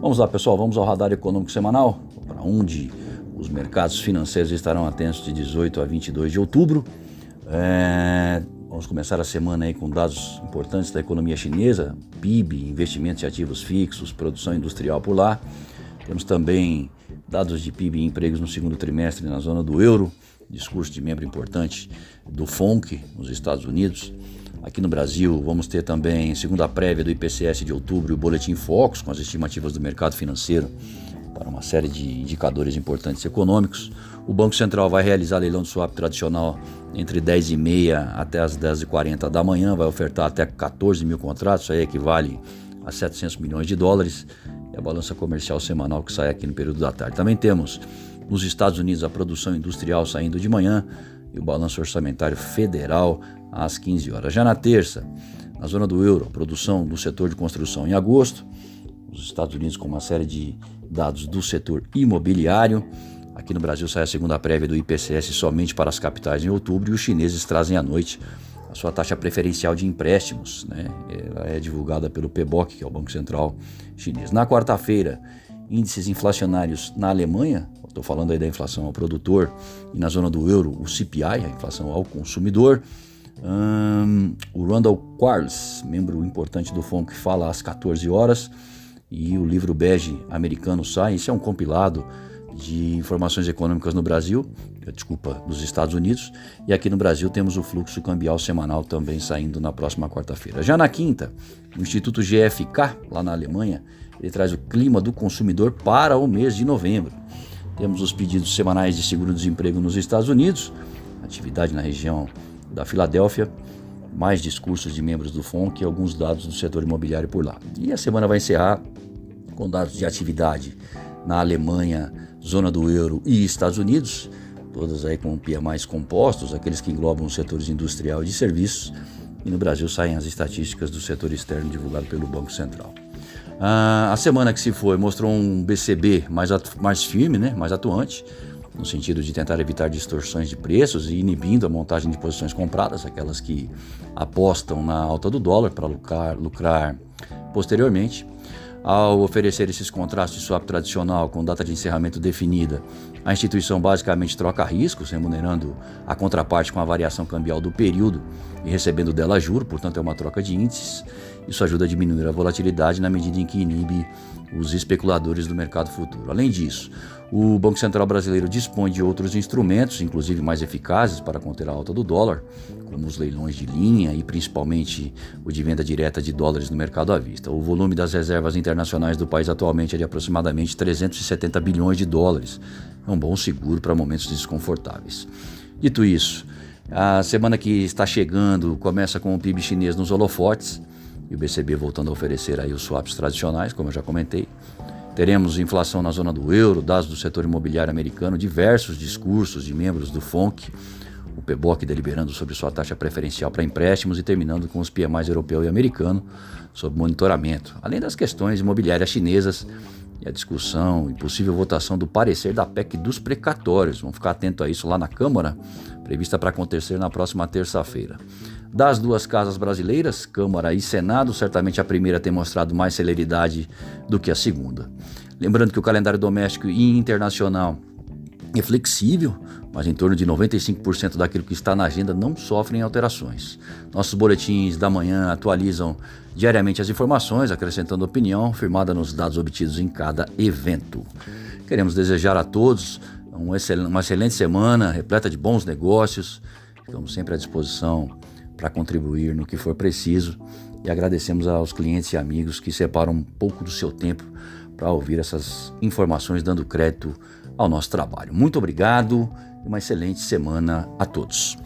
Vamos lá, pessoal, vamos ao radar econômico semanal, para onde os mercados financeiros estarão atentos de 18 a 22 de outubro. É, vamos começar a semana aí com dados importantes da economia chinesa, PIB, investimentos em ativos fixos, produção industrial por lá. Temos também dados de PIB e empregos no segundo trimestre na zona do euro, discurso de membro importante do FONC nos Estados Unidos. Aqui no Brasil, vamos ter também, segundo a prévia do IPCS de outubro, o Boletim Focus, com as estimativas do mercado financeiro para uma série de indicadores importantes econômicos. O Banco Central vai realizar leilão de swap tradicional entre 10h30 até as 10h40 da manhã, vai ofertar até 14 mil contratos, isso aí equivale a 700 milhões de dólares. É a balança comercial semanal que sai aqui no período da tarde. Também temos nos Estados Unidos a produção industrial saindo de manhã e o balanço orçamentário federal às 15 horas. Já na terça, na zona do euro, a produção do setor de construção em agosto, os Estados Unidos com uma série de dados do setor imobiliário. Aqui no Brasil sai a segunda prévia do IPCS somente para as capitais em outubro e os chineses trazem à noite a sua taxa preferencial de empréstimos. Né? Ela é divulgada pelo PBOC, que é o Banco Central Chinês. Na quarta-feira, índices inflacionários na Alemanha, estou falando aí da inflação ao produtor, e na zona do euro, o CPI, a inflação ao consumidor. Um, o Randall Quarles, membro importante do FONC, fala às 14 horas e o livro bege americano sai. Isso é um compilado de informações econômicas no Brasil, desculpa, nos Estados Unidos, e aqui no Brasil temos o fluxo cambial semanal também saindo na próxima quarta-feira. Já na quinta, o Instituto GFK, lá na Alemanha, ele traz o clima do consumidor para o mês de novembro. Temos os pedidos semanais de seguro-desemprego nos Estados Unidos, atividade na região da Filadélfia, mais discursos de membros do FONC e alguns dados do setor imobiliário por lá. E a semana vai encerrar com dados de atividade na Alemanha, zona do euro e Estados Unidos, todas aí com mais compostos, aqueles que englobam os setores industrial e de serviços. E no Brasil saem as estatísticas do setor externo divulgado pelo Banco Central. Ah, a semana que se foi mostrou um BCB mais, mais firme, né, mais atuante, no sentido de tentar evitar distorções de preços e inibindo a montagem de posições compradas, aquelas que apostam na alta do dólar para lucrar, lucrar posteriormente. Ao oferecer esses contratos de swap tradicional com data de encerramento definida, a instituição basicamente troca riscos, remunerando a contraparte com a variação cambial do período e recebendo dela juro, portanto é uma troca de índices. Isso ajuda a diminuir a volatilidade na medida em que inibe os especuladores do mercado futuro. Além disso, o Banco Central brasileiro dispõe de outros instrumentos, inclusive mais eficazes para conter a alta do dólar, como os leilões de linha e principalmente o de venda direta de dólares no mercado à vista. O volume das reservas internacionais do país atualmente é de aproximadamente 370 bilhões de dólares. É um bom seguro para momentos desconfortáveis. Dito isso, a semana que está chegando começa com o PIB chinês nos holofotes e o BCB voltando a oferecer aí os swaps tradicionais, como eu já comentei. Teremos inflação na zona do euro, dados do setor imobiliário americano, diversos discursos de membros do FONC, o PBOC deliberando sobre sua taxa preferencial para empréstimos e terminando com os PMIs europeu e americano sob monitoramento, além das questões imobiliárias chinesas e a discussão e possível votação do parecer da PEC dos precatórios. Vamos ficar atento a isso lá na Câmara, prevista para acontecer na próxima terça-feira. Das duas casas brasileiras, Câmara e Senado, certamente a primeira tem mostrado mais celeridade do que a segunda. Lembrando que o calendário doméstico e internacional é flexível, mas em torno de 95% daquilo que está na agenda não sofrem alterações. Nossos boletins da manhã atualizam diariamente as informações, acrescentando opinião firmada nos dados obtidos em cada evento. Queremos desejar a todos uma excelente semana, repleta de bons negócios. Estamos sempre à disposição para contribuir no que for preciso e agradecemos aos clientes e amigos que separam um pouco do seu tempo para ouvir essas informações, dando crédito ao nosso trabalho. Muito obrigado e uma excelente semana a todos.